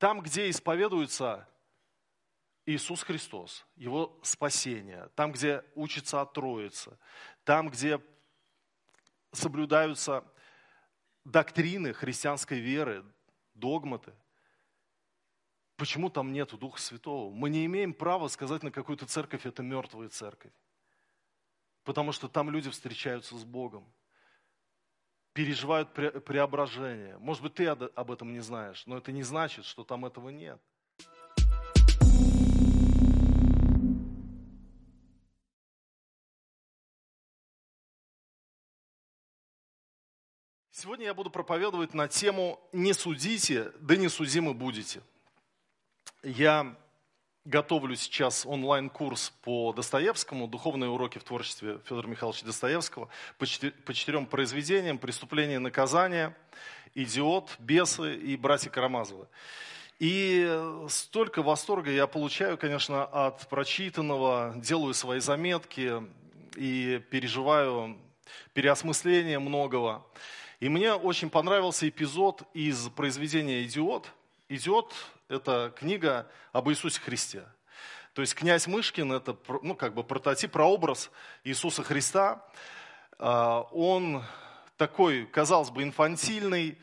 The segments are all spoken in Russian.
Там, где исповедуется Иисус Христос, Его спасение, там, где учится от Троицы, там, где соблюдаются доктрины христианской веры, догматы, почему там нету Духа Святого? Мы не имеем права сказать на какую-то церковь, это мертвая церковь. Потому что там люди встречаются с Богом, переживают преображение. Может быть, ты об этом не знаешь, но это не значит, что там этого нет. Сегодня я буду проповедовать на тему «Не судите, да не судимы будете». Я готовлю сейчас онлайн-курс по Достоевскому, духовные уроки в творчестве Федора Михайловича Достоевского, по, четырем произведениям «Преступление и наказание», «Идиот», «Бесы» и «Братья Карамазовы». И столько восторга я получаю, конечно, от прочитанного, делаю свои заметки и переживаю переосмысление многого. И мне очень понравился эпизод из произведения «Идиот». «Идиот» – это книга об Иисусе Христе. То есть князь Мышкин – это ну, как бы прототип, прообраз Иисуса Христа. А, он такой, казалось бы, инфантильный,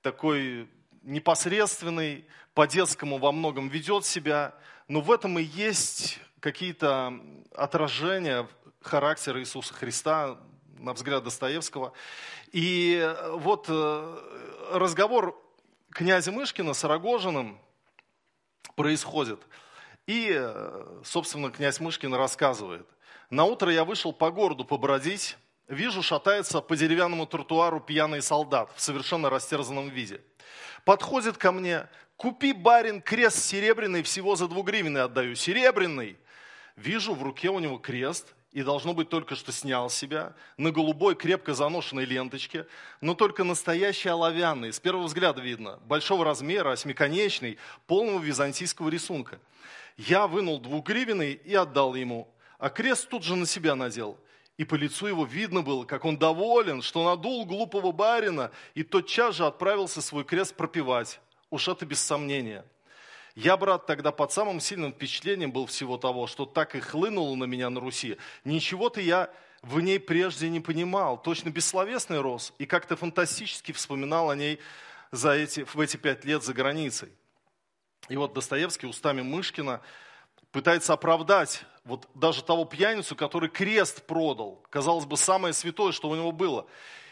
такой непосредственный, по-детскому во многом ведет себя, но в этом и есть какие-то отражения характера Иисуса Христа, на взгляд Достоевского. И вот э, разговор князя Мышкина с Рогожиным происходит. И, э, собственно, князь Мышкин рассказывает. На утро я вышел по городу побродить. Вижу, шатается по деревянному тротуару пьяный солдат в совершенно растерзанном виде. Подходит ко мне, купи, барин, крест серебряный, всего за двугривенный отдаю. Серебряный. Вижу, в руке у него крест, и должно быть только что снял себя, на голубой крепко заношенной ленточке, но только настоящий оловянный, с первого взгляда видно, большого размера, осьмиконечный, полного византийского рисунка. Я вынул двухгривенный и отдал ему, а крест тут же на себя надел. И по лицу его видно было, как он доволен, что надул глупого барина, и тотчас же отправился свой крест пропивать. Уж это без сомнения. Я, брат, тогда под самым сильным впечатлением был всего того, что так и хлынуло на меня на Руси. Ничего-то я в ней прежде не понимал. Точно бессловесный рос и как-то фантастически вспоминал о ней за эти, в эти пять лет за границей. И вот Достоевский устами Мышкина пытается оправдать вот даже того пьяницу, который крест продал. Казалось бы, самое святое, что у него было.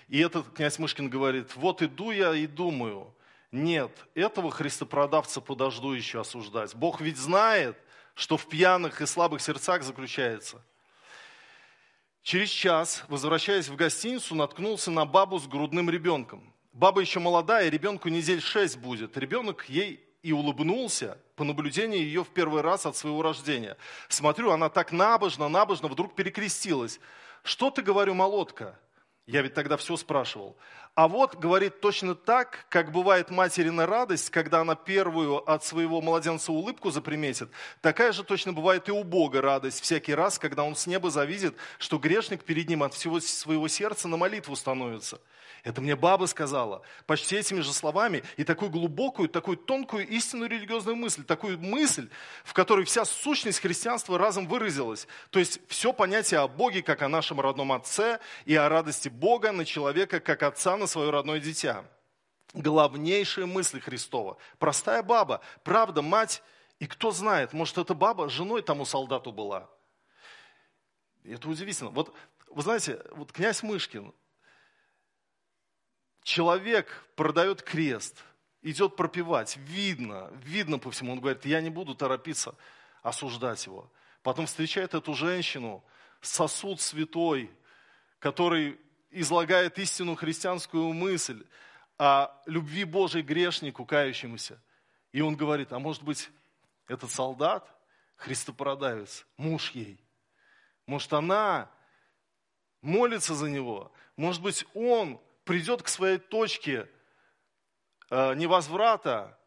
И этот князь Мышкин говорит, вот иду я и думаю, нет, этого христопродавца подожду еще осуждать. Бог ведь знает, что в пьяных и слабых сердцах заключается. Через час, возвращаясь в гостиницу, наткнулся на бабу с грудным ребенком. Баба еще молодая, ребенку недель шесть будет. Ребенок ей и улыбнулся по наблюдению ее в первый раз от своего рождения. Смотрю, она так набожно, набожно вдруг перекрестилась. Что ты, говорю, молотка? Я ведь тогда все спрашивал. А вот говорит точно так, как бывает материна радость, когда она первую от своего младенца улыбку заприметит, такая же точно бывает и у Бога радость всякий раз, когда он с неба завидит, что грешник перед ним от всего своего сердца на молитву становится. Это мне баба сказала, почти этими же словами, и такую глубокую, такую тонкую истинную религиозную мысль, такую мысль, в которой вся сущность христианства разом выразилась. То есть все понятие о Боге, как о нашем родном Отце, и о радости Бога на человека, как Отца на свое родное дитя. Главнейшие мысли Христова. Простая баба, правда, мать, и кто знает, может, эта баба женой тому солдату была. Это удивительно. Вот, вы знаете, вот князь Мышкин, человек продает крест, идет пропивать, видно, видно по всему. Он говорит, я не буду торопиться осуждать его. Потом встречает эту женщину, сосуд святой, который излагает истину христианскую мысль о любви Божьей грешнику, кающемуся. И он говорит, а может быть, этот солдат, христопродавец, муж ей, может, она молится за него, может быть, он придет к своей точке э, невозврата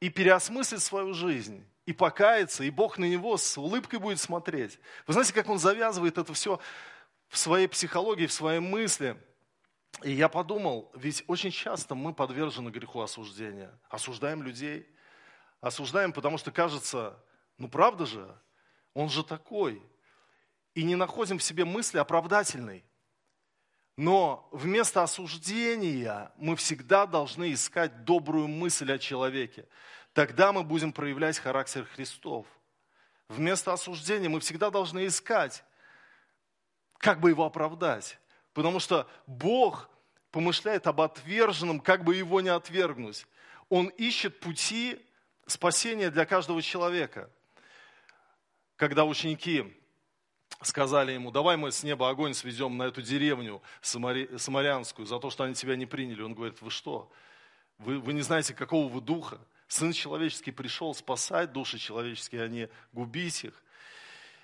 и переосмыслит свою жизнь, и покается, и Бог на него с улыбкой будет смотреть. Вы знаете, как он завязывает это все в своей психологии, в своей мысли. И я подумал, ведь очень часто мы подвержены греху осуждения. Осуждаем людей, Осуждаем, потому что кажется, ну правда же, он же такой. И не находим в себе мысли оправдательной. Но вместо осуждения мы всегда должны искать добрую мысль о человеке. Тогда мы будем проявлять характер Христов. Вместо осуждения мы всегда должны искать, как бы его оправдать. Потому что Бог помышляет об отверженном, как бы его не отвергнуть. Он ищет пути спасения для каждого человека. Когда ученики сказали ему, давай мы с неба огонь свезем на эту деревню самарянскую за то, что они тебя не приняли. Он говорит, вы что? Вы, вы не знаете, какого вы духа? Сын человеческий пришел спасать души человеческие, а не губить их.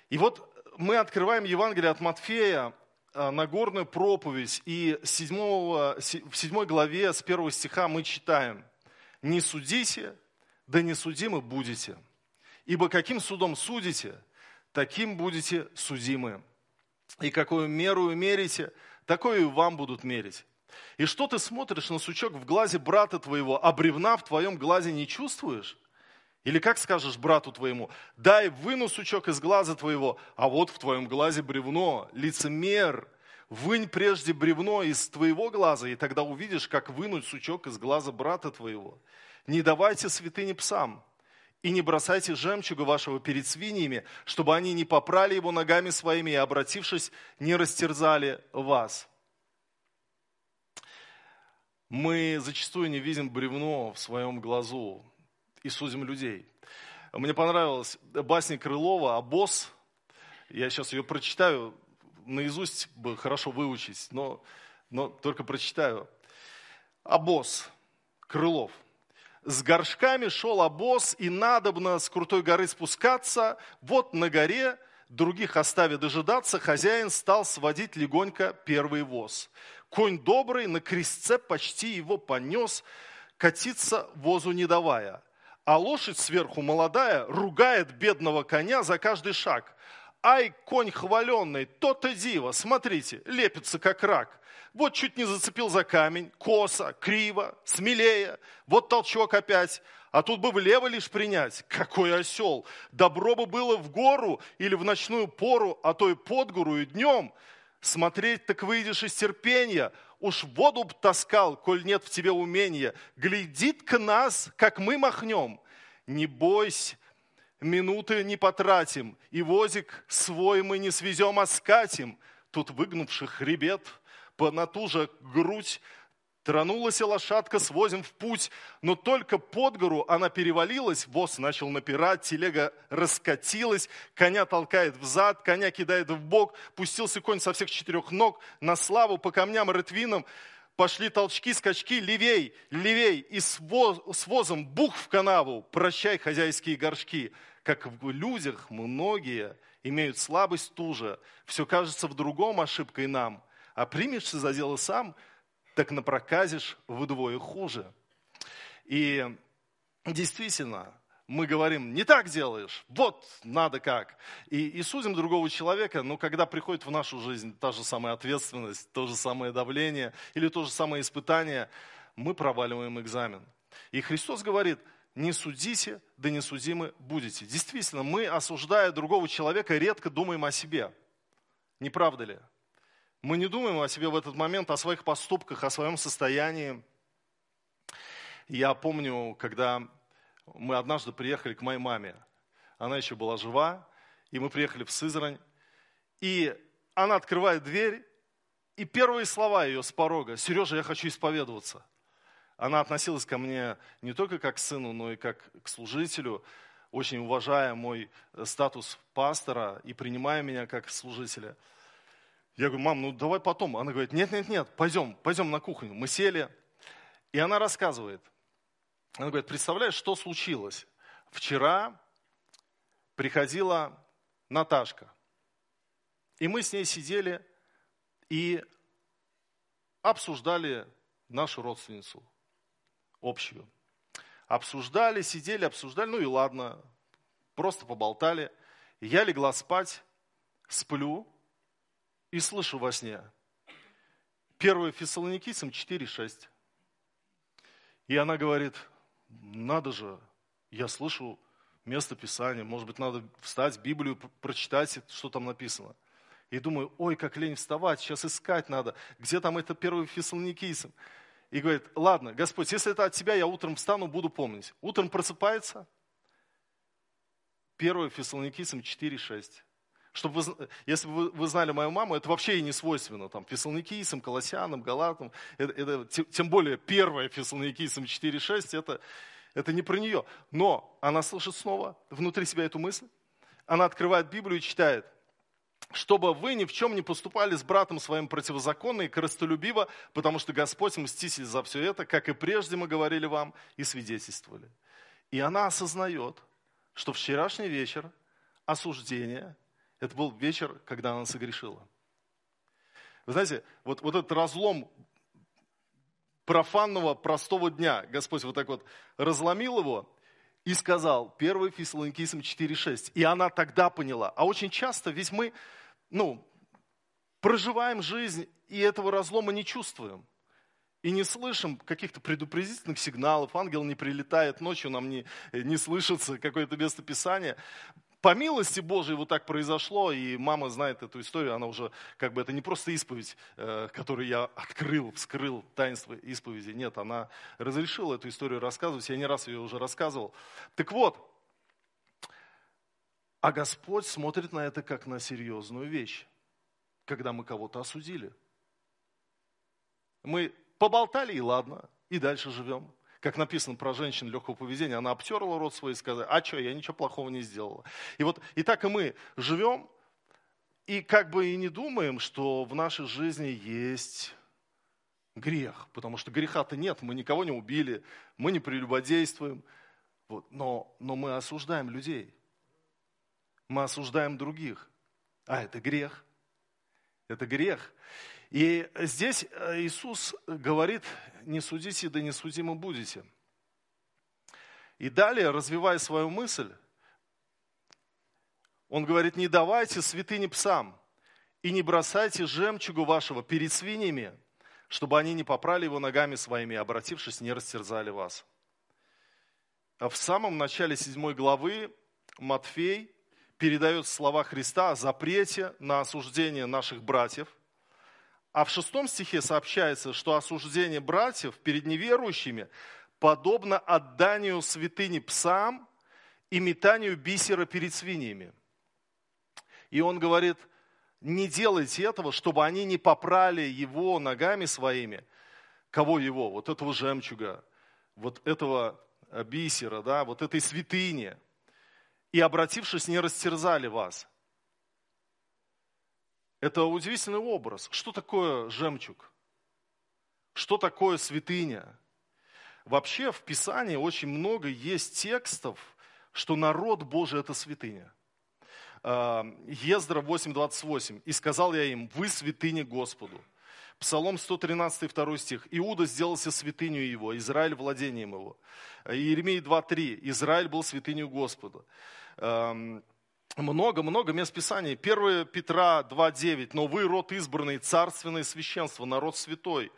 И вот мы открываем Евангелие от Матфея, а, Нагорную проповедь, и 7, в 7 главе с 1 стиха мы читаем, «Не судите, да не судимы будете, ибо каким судом судите, таким будете судимы. И какую меру мерите, такое и вам будут мерить. И что ты смотришь на сучок в глазе брата твоего, а бревна в твоем глазе не чувствуешь? Или как скажешь брату твоему, дай выну сучок из глаза твоего, а вот в твоем глазе бревно, лицемер, вынь прежде бревно из твоего глаза, и тогда увидишь, как вынуть сучок из глаза брата твоего. Не давайте святыни псам, и не бросайте жемчуга вашего перед свиньями, чтобы они не попрали его ногами своими и, обратившись, не растерзали вас. Мы зачастую не видим бревно в своем глазу и судим людей. Мне понравилась басня Крылова «Обоз». Я сейчас ее прочитаю, наизусть бы хорошо выучить, но, но только прочитаю. «Обоз» Крылов. С горшками шел обоз, и надобно с крутой горы спускаться. Вот на горе, других оставя дожидаться, хозяин стал сводить легонько первый воз. Конь добрый на крестце почти его понес, катиться возу не давая. А лошадь сверху молодая ругает бедного коня за каждый шаг. Ай, конь хваленный, то-то диво, смотрите, лепится как рак. Вот чуть не зацепил за камень, косо, криво, смелее. Вот толчок опять. А тут бы влево лишь принять. Какой осел! Добро бы было в гору или в ночную пору, а то и под гору и днем. Смотреть так выйдешь из терпения. Уж воду б таскал, коль нет в тебе умения. Глядит-ка нас, как мы махнем. Не бойся, минуты не потратим, и возик свой мы не свезем, а скатим. Тут выгнувших хребет – понатужа грудь, Тронулась лошадка, свозим в путь, но только под гору она перевалилась, воз начал напирать, телега раскатилась, коня толкает взад, коня кидает в бок, пустился конь со всех четырех ног, на славу по камням и рытвинам, пошли толчки, скачки, левей, левей, и с, воз, с возом бух в канаву, прощай хозяйские горшки. Как в людях многие имеют слабость ту же, все кажется в другом ошибкой нам – а примешься за дело сам, так напроказишь вдвое хуже. И действительно, мы говорим, не так делаешь, вот надо как. И, и судим другого человека, но когда приходит в нашу жизнь та же самая ответственность, то же самое давление или то же самое испытание, мы проваливаем экзамен. И Христос говорит, не судите, да не судимы будете. Действительно, мы, осуждая другого человека, редко думаем о себе. Не правда ли? Мы не думаем о себе в этот момент, о своих поступках, о своем состоянии. Я помню, когда мы однажды приехали к моей маме. Она еще была жива, и мы приехали в Сызрань. И она открывает дверь, и первые слова ее с порога, «Сережа, я хочу исповедоваться». Она относилась ко мне не только как к сыну, но и как к служителю, очень уважая мой статус пастора и принимая меня как служителя – я говорю, мам, ну давай потом. Она говорит, нет, нет, нет, пойдем, пойдем на кухню. Мы сели, и она рассказывает. Она говорит, представляешь, что случилось? Вчера приходила Наташка, и мы с ней сидели и обсуждали нашу родственницу общую. Обсуждали, сидели, обсуждали, ну и ладно, просто поболтали. Я легла спать, сплю, и слышу во сне. 1 Фессалоникийцам 4.6. И она говорит, надо же, Я слышу место Писания, может быть, надо встать, Библию прочитать, что там написано. И думаю, ой, как лень вставать, сейчас искать надо, где там это первый фессалоникийцам. И говорит, ладно, Господь, если это от Тебя, я утром встану, буду помнить. Утром просыпается, 1 Фессалоникийцам 4,6. Чтобы вы, если бы вы знали мою маму, это вообще ей не свойственно. Там, фессалоникийцам, колоссянам, галатам. Это, это, тем более первое фессалоникийцам 4,6, это, это не про нее. Но она слышит снова внутри себя эту мысль. Она открывает Библию и читает чтобы вы ни в чем не поступали с братом своим противозаконно и корыстолюбиво, потому что Господь мститель за все это, как и прежде мы говорили вам и свидетельствовали. И она осознает, что вчерашний вечер осуждения, это был вечер, когда она согрешила. Вы знаете, вот, вот этот разлом профанного простого дня, Господь вот так вот разломил его и сказал, 1 Фессалоникийцам 4.6. И она тогда поняла. А очень часто ведь мы, ну, проживаем жизнь и этого разлома не чувствуем и не слышим каких-то предупредительных сигналов, ангел не прилетает ночью, нам не, не слышится какое-то местописание. По милости Божией вот так произошло, и мама знает эту историю, она уже, как бы, это не просто исповедь, э, которую я открыл, вскрыл таинство исповеди, нет, она разрешила эту историю рассказывать, я не раз ее уже рассказывал. Так вот, а Господь смотрит на это как на серьезную вещь, когда мы кого-то осудили. Мы Поболтали и ладно, и дальше живем. Как написано про женщин легкого поведения, она обтерла рот свой и сказала, а что, я ничего плохого не сделала. И вот и так и мы живем, и как бы и не думаем, что в нашей жизни есть грех, потому что греха-то нет, мы никого не убили, мы не прелюбодействуем, вот, но, но мы осуждаем людей, мы осуждаем других, а это грех, это грех. И здесь э, Иисус говорит, не судите, да не судимы будете. И далее, развивая свою мысль, он говорит, не давайте святыни псам и не бросайте жемчугу вашего перед свиньями, чтобы они не попрали его ногами своими, обратившись, не растерзали вас. А в самом начале седьмой главы Матфей передает слова Христа о запрете на осуждение наших братьев – а в шестом стихе сообщается, что осуждение братьев перед неверующими подобно отданию святыни псам и метанию бисера перед свиньями. И он говорит, не делайте этого, чтобы они не попрали его ногами своими. Кого его? Вот этого жемчуга, вот этого бисера, да, вот этой святыни. И обратившись, не растерзали вас. Это удивительный образ. Что такое жемчуг? Что такое святыня? Вообще в Писании очень много есть текстов, что народ Божий – это святыня. А, Ездра 8.28. «И сказал я им, вы святыня Господу». Псалом 113, 2 стих. «Иуда сделался святынью его, Израиль владением его». Иеремия 2.3. «Израиль был святынью Господа» много-много мест Писания. 1 Петра 2.9. «Но вы род избранный, царственное священство, народ святой».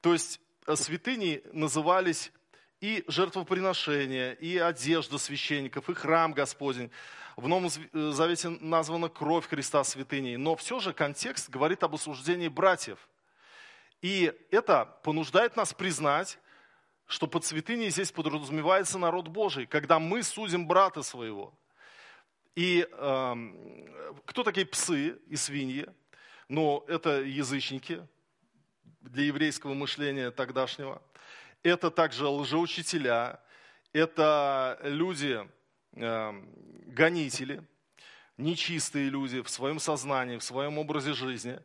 То есть э, святыни назывались и жертвоприношения, и одежда священников, и храм Господень. В Новом э, Завете названа кровь Христа святыней. Но все же контекст говорит об осуждении братьев. И это понуждает нас признать, что под святыней здесь подразумевается народ Божий, когда мы судим брата своего – и э, кто такие псы и свиньи? Ну, это язычники для еврейского мышления тогдашнего. Это также лжеучителя, это люди, э, гонители, нечистые люди в своем сознании, в своем образе жизни.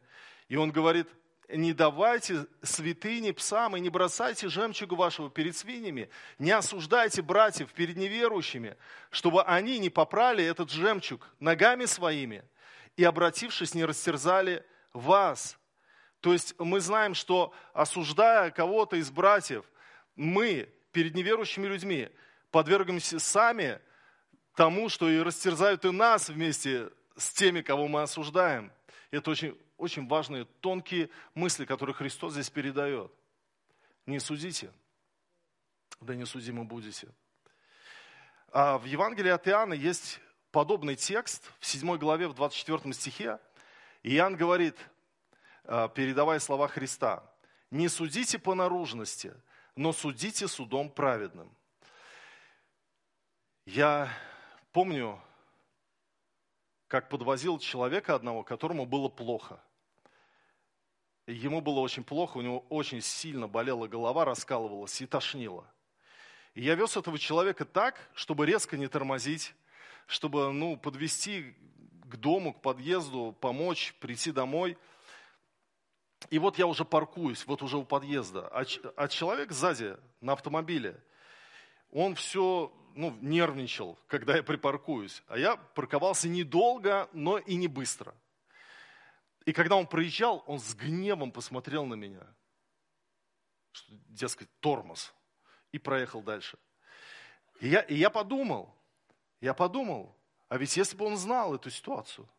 И он говорит – не давайте святыни псам и не бросайте жемчугу вашего перед свиньями, не осуждайте братьев перед неверующими, чтобы они не попрали этот жемчуг ногами своими и, обратившись, не растерзали вас. То есть мы знаем, что осуждая кого-то из братьев, мы перед неверующими людьми подвергаемся сами тому, что и растерзают и нас вместе с теми, кого мы осуждаем. Это очень очень важные, тонкие мысли, которые Христос здесь передает. Не судите, да не судимы будете. А в Евангелии от Иоанна есть подобный текст в 7 главе, в 24 стихе. Иоанн говорит, а, передавая слова Христа, «Не судите по наружности, но судите судом праведным». Я помню, как подвозил человека одного, которому было плохо. Ему было очень плохо, у него очень сильно болела голова, раскалывалась и тошнило. И я вез этого человека так, чтобы резко не тормозить, чтобы ну, подвести к дому, к подъезду, помочь, прийти домой. И вот я уже паркуюсь, вот уже у подъезда. А, а человек сзади на автомобиле, он все ну, нервничал, когда я припаркуюсь. А я парковался недолго, но и не быстро. И когда он проезжал, он с гневом посмотрел на меня. Что, дескать, тормоз и проехал дальше. И я, и я подумал, я подумал, а ведь если бы он знал эту ситуацию,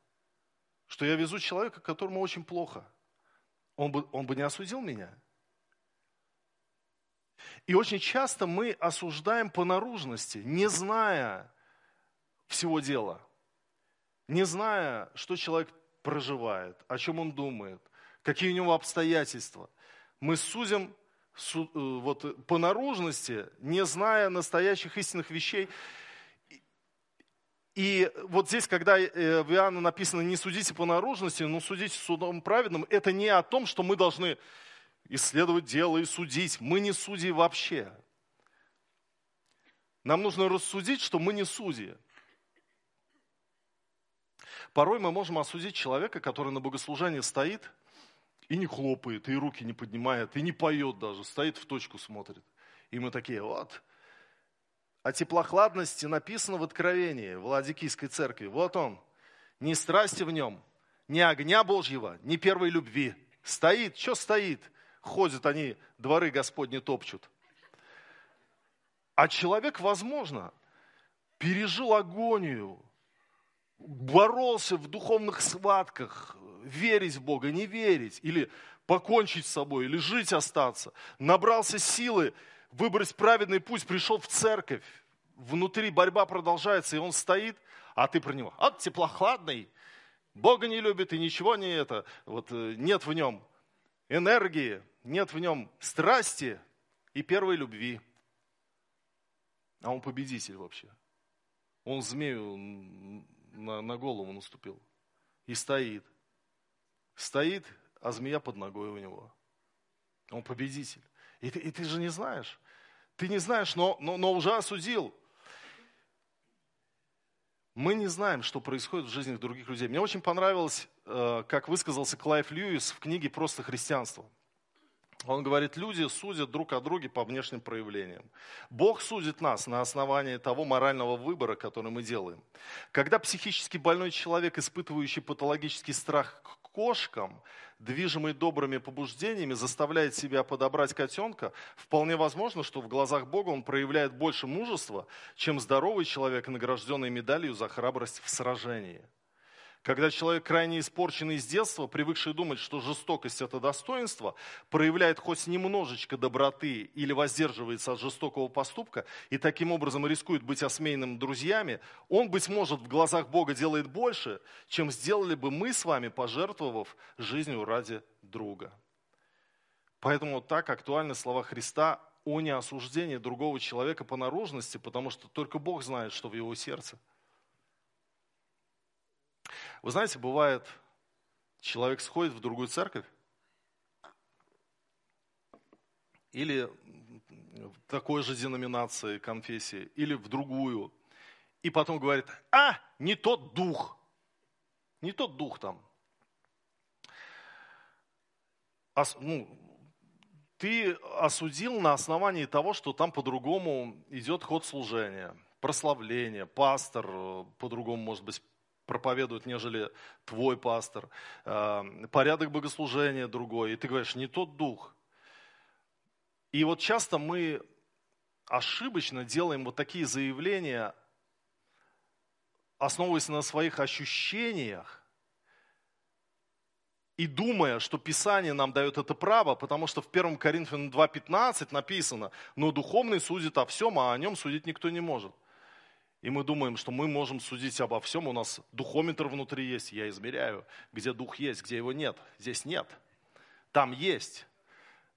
что я везу человека, которому очень плохо, он бы, он бы не осудил меня. И очень часто мы осуждаем по наружности, не зная всего дела, не зная, что человек проживает, о чем он думает, какие у него обстоятельства. Мы судим Э, вот, по наружности, не зная настоящих истинных вещей. И вот здесь, когда э, в Иоанна написано «не судите по наружности, но судите судом праведным», это не о том, что мы должны исследовать дело и судить. Мы не судьи вообще. Нам нужно рассудить, что мы не судьи. Порой мы можем осудить человека, который на богослужении стоит – и не хлопает, и руки не поднимает, и не поет даже, стоит в точку смотрит. И мы такие, вот. О теплохладности написано в Откровении, в Ладикийской церкви. Вот он. Ни страсти в нем, ни огня Божьего, ни первой любви. Стоит, что стоит? Ходят они, дворы Господни топчут. А человек, возможно, пережил агонию, боролся в духовных схватках, верить в Бога, не верить, или покончить с собой, или жить остаться. Набрался силы, выбрать праведный путь, пришел в церковь. Внутри борьба продолжается, и он стоит, а ты про него. От теплохладный, Бога не любит и ничего не это. Вот э, нет в нем энергии, нет в нем страсти и первой любви. А он победитель вообще. Он змею на, на голову наступил и стоит. Стоит, а змея под ногой у него. Он победитель. И ты, и ты же не знаешь. Ты не знаешь, но, но, но уже осудил. Мы не знаем, что происходит в жизни других людей. Мне очень понравилось, э, как высказался Клайв Льюис в книге «Просто христианство». Он говорит, люди судят друг о друге по внешним проявлениям. Бог судит нас на основании того морального выбора, который мы делаем. Когда психически больной человек, испытывающий патологический страх к кошкам, движимый добрыми побуждениями, заставляет себя подобрать котенка, вполне возможно, что в глазах Бога он проявляет больше мужества, чем здоровый человек, награжденный медалью за храбрость в сражении. Когда человек крайне испорченный с детства, привыкший думать, что жестокость – это достоинство, проявляет хоть немножечко доброты или воздерживается от жестокого поступка и таким образом рискует быть осмеянным друзьями, он, быть может, в глазах Бога делает больше, чем сделали бы мы с вами, пожертвовав жизнью ради друга. Поэтому так актуальны слова Христа о неосуждении другого человека по наружности, потому что только Бог знает, что в его сердце – вы знаете, бывает, человек сходит в другую церковь, или такой же деноминации, конфессии, или в другую, и потом говорит, а, не тот дух, не тот дух там. Ос, ну, ты осудил на основании того, что там по-другому идет ход служения, прославление, пастор э, по-другому, может быть, проповедует, нежели твой пастор, а, порядок богослужения другой, и ты говоришь, не тот дух. И вот часто мы ошибочно делаем вот такие заявления, основываясь на своих ощущениях, и думая, что Писание нам дает это право, потому что в 1 Коринфянам 2.15 написано, но духовный судит о всем, а о нем судить никто не может. И мы думаем, что мы можем судить обо всем. У нас духометр внутри есть, я измеряю, где дух есть, где его нет. Здесь нет. Там есть.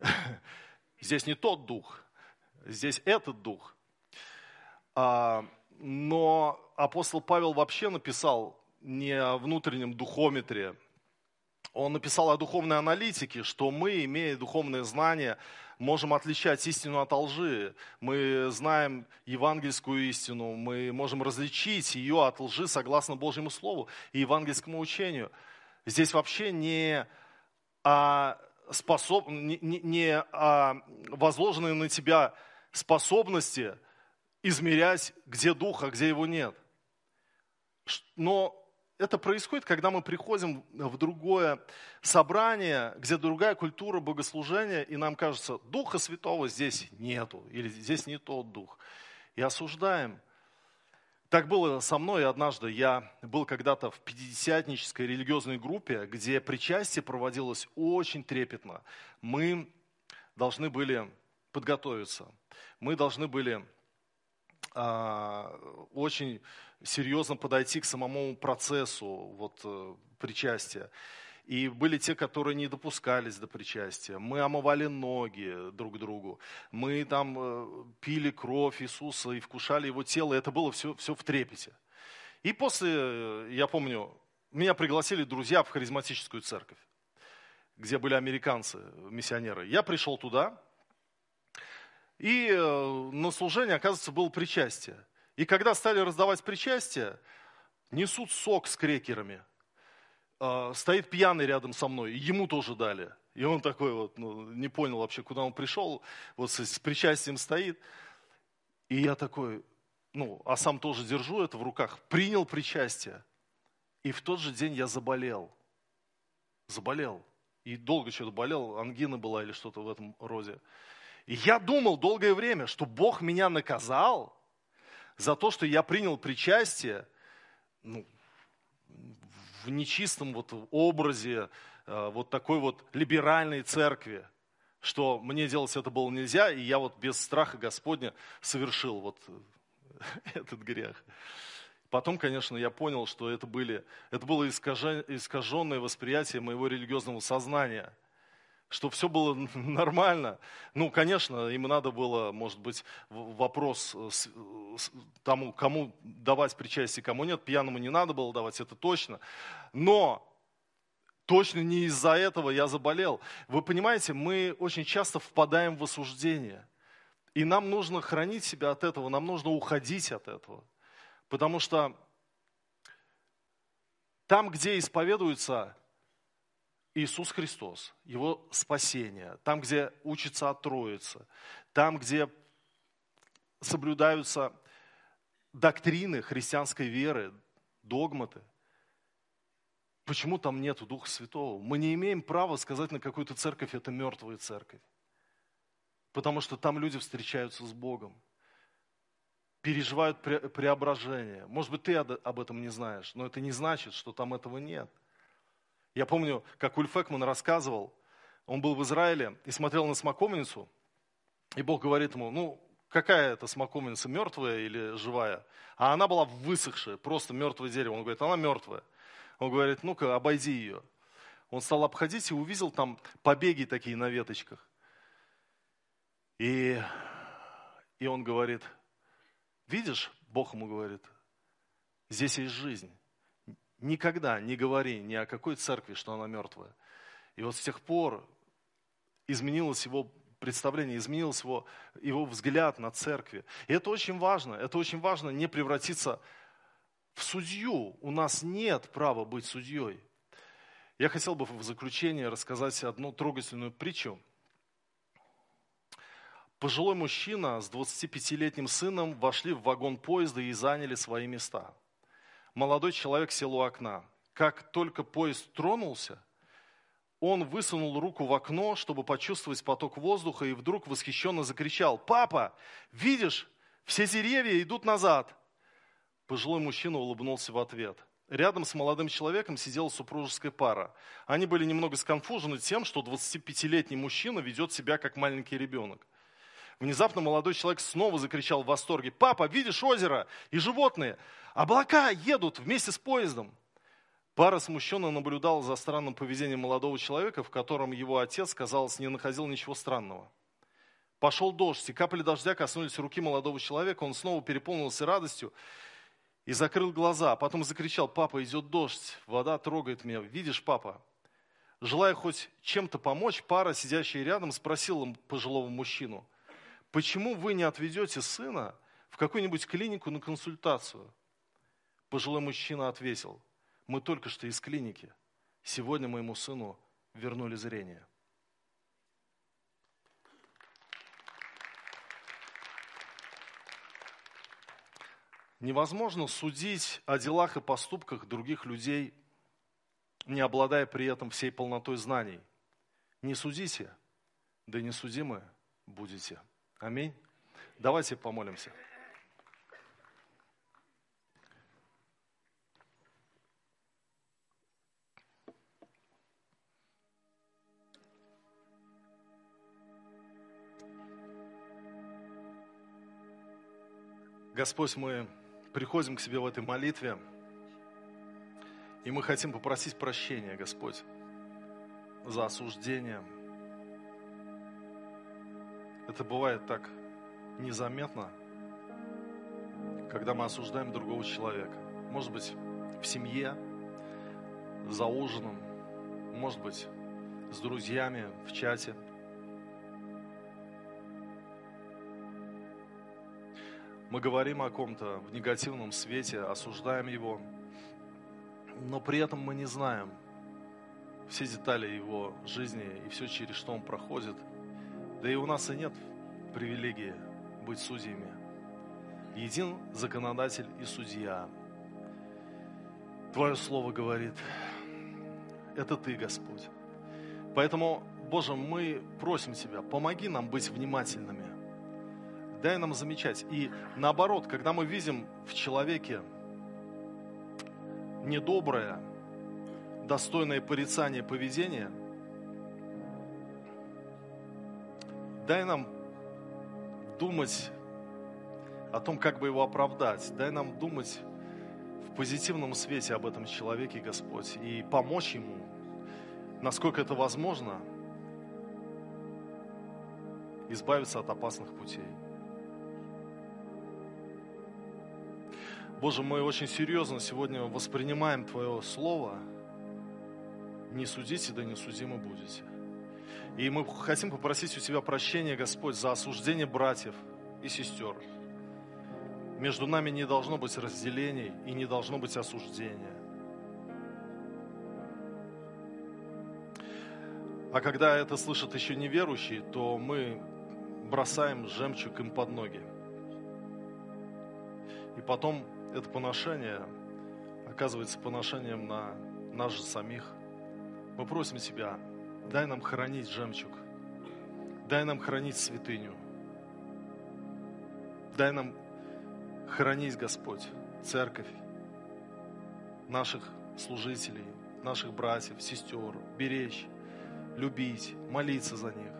Здесь не тот дух, здесь этот дух. А, но апостол Павел вообще написал не о внутреннем духометре, он написал о духовной аналитике, что мы, имея духовные знания, можем отличать истину от лжи. Мы знаем евангельскую истину, мы можем различить ее от лжи согласно Божьему Слову и евангельскому учению. Здесь вообще не о, способ... не, не о возложенные на тебя способности измерять, где дух, а где его нет. Но это происходит, когда мы приходим в другое собрание, где другая культура богослужения, и нам кажется, Духа Святого здесь нету, или здесь не тот Дух. И осуждаем. Так было со мной однажды. Я был когда-то в пятидесятнической религиозной группе, где причастие проводилось очень трепетно. Мы должны были подготовиться. Мы должны были а, очень серьезно подойти к самому процессу вот, э, причастия. И были те, которые не допускались до причастия. Мы омывали ноги друг другу. Мы там э, пили кровь Иисуса и вкушали Его тело. Это было все, все в трепете. И после, э, я помню, меня пригласили друзья в харизматическую церковь, где были американцы, миссионеры. Я пришел туда, и на служении, оказывается, было причастие. И когда стали раздавать причастие, несут сок с крекерами. Э, стоит пьяный рядом со мной, ему тоже дали. И он такой вот, ну, не понял вообще, куда он пришел, вот с, с причастием стоит. И я такой, ну, а сам тоже держу это в руках, принял причастие. И в тот же день я заболел. Заболел. И долго что-то болел, ангина была или что-то в этом роде. И я думал долгое время, что Бог меня наказал за то, что я принял причастие ну, в нечистом вот образе э, вот такой вот либеральной церкви, что мне делать это было нельзя, и я вот без страха Господня совершил вот этот грех. Потом, конечно, я понял, что это, были, это было искаженное восприятие моего религиозного сознания – чтобы все было нормально. Ну, конечно, им надо было, может быть, вопрос э, тому, кому давать причастие, кому нет. Пьяному не надо было давать, это точно. Но точно не из-за этого я заболел. Вы понимаете, мы очень часто впадаем в осуждение. И нам нужно хранить себя от этого, нам нужно уходить от этого. Потому что там, где исповедуется Иисус Христос, Его спасение, там, где учится от Троицы, там, где соблюдаются доктрины христианской веры, догматы. Почему там нет Духа Святого? Мы не имеем права сказать на какую-то церковь, это мертвая церковь. Потому что там люди встречаются с Богом, переживают преображение. Может быть, ты об этом не знаешь, но это не значит, что там этого нет – я помню, как Ульф Экман рассказывал, он был в Израиле и смотрел на смоковницу, и Бог говорит ему, ну, какая это смоковница, мертвая или живая? А она была высохшая, просто мертвое дерево. Он говорит, она мертвая. Он говорит, ну-ка, обойди ее. Он стал обходить и увидел там побеги такие на веточках. И, и он говорит, видишь, Бог ему говорит, здесь есть жизнь. Никогда не говори ни о какой церкви, что она мертвая. И вот с тех пор изменилось его представление, изменился его, его взгляд на церкви. И это очень важно. Это очень важно не превратиться в судью. У нас нет права быть судьей. Я хотел бы в заключение рассказать одну трогательную притчу. Пожилой мужчина с 25-летним сыном вошли в вагон поезда и заняли свои места – молодой человек сел у окна. Как только поезд тронулся, он высунул руку в окно, чтобы почувствовать поток воздуха, и вдруг восхищенно закричал, «Папа, видишь, все деревья идут назад!» Пожилой мужчина улыбнулся в ответ. Рядом с молодым человеком сидела супружеская пара. Они были немного сконфужены тем, что 25-летний мужчина ведет себя как маленький ребенок. Внезапно молодой человек снова закричал в восторге. «Папа, видишь озеро и животные? Облака едут вместе с поездом!» Пара смущенно наблюдала за странным поведением молодого человека, в котором его отец, казалось, не находил ничего странного. Пошел дождь, и капли дождя коснулись руки молодого человека. Он снова переполнился радостью и закрыл глаза. А потом закричал, папа, идет дождь, вода трогает меня. Видишь, папа? Желая хоть чем-то помочь, пара, сидящая рядом, спросила пожилого мужчину, почему вы не отведете сына в какую-нибудь клинику на консультацию? Пожилой мужчина ответил, мы только что из клиники. Сегодня моему сыну вернули зрение. Невозможно судить о делах и поступках других людей, не обладая при этом всей полнотой знаний. Не судите, да не судимы будете. Аминь. Давайте помолимся. Господь, мы приходим к себе в этой молитве, и мы хотим попросить прощения, Господь, за осуждение. Это бывает так незаметно, когда мы осуждаем другого человека. Может быть, в семье, за ужином, может быть, с друзьями, в чате – Мы говорим о ком-то в негативном свете, осуждаем его, но при этом мы не знаем все детали его жизни и все, через что он проходит. Да и у нас и нет привилегии быть судьями. Един законодатель и судья. Твое слово говорит, это Ты, Господь. Поэтому, Боже, мы просим Тебя, помоги нам быть внимательными – дай нам замечать. И наоборот, когда мы видим в человеке недоброе, достойное порицания поведение, дай нам думать о том, как бы его оправдать. Дай нам думать в позитивном свете об этом человеке, Господь, и помочь ему, насколько это возможно, избавиться от опасных путей. Боже, мы очень серьезно сегодня воспринимаем Твое Слово. Не судите, да не судимы будете. И мы хотим попросить у Тебя прощения, Господь, за осуждение братьев и сестер. Между нами не должно быть разделений и не должно быть осуждения. А когда это слышат еще неверующие, то мы бросаем жемчуг им под ноги. И потом это поношение оказывается поношением на нас же самих. Мы просим Тебя, дай нам хранить жемчуг, дай нам хранить святыню, дай нам хранить, Господь, церковь, наших служителей, наших братьев, сестер, беречь, любить, молиться за них.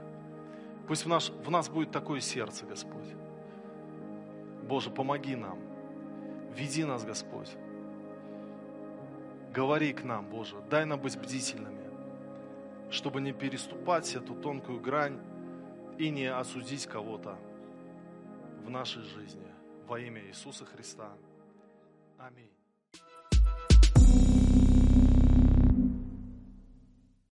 Пусть в, наш, в нас будет такое сердце, Господь. Боже, помоги нам – Веди нас, Господь. Говори к нам, Боже. Дай нам быть бдительными, чтобы не переступать эту тонкую грань и не осудить кого-то в нашей жизни. Во имя Иисуса Христа. Аминь.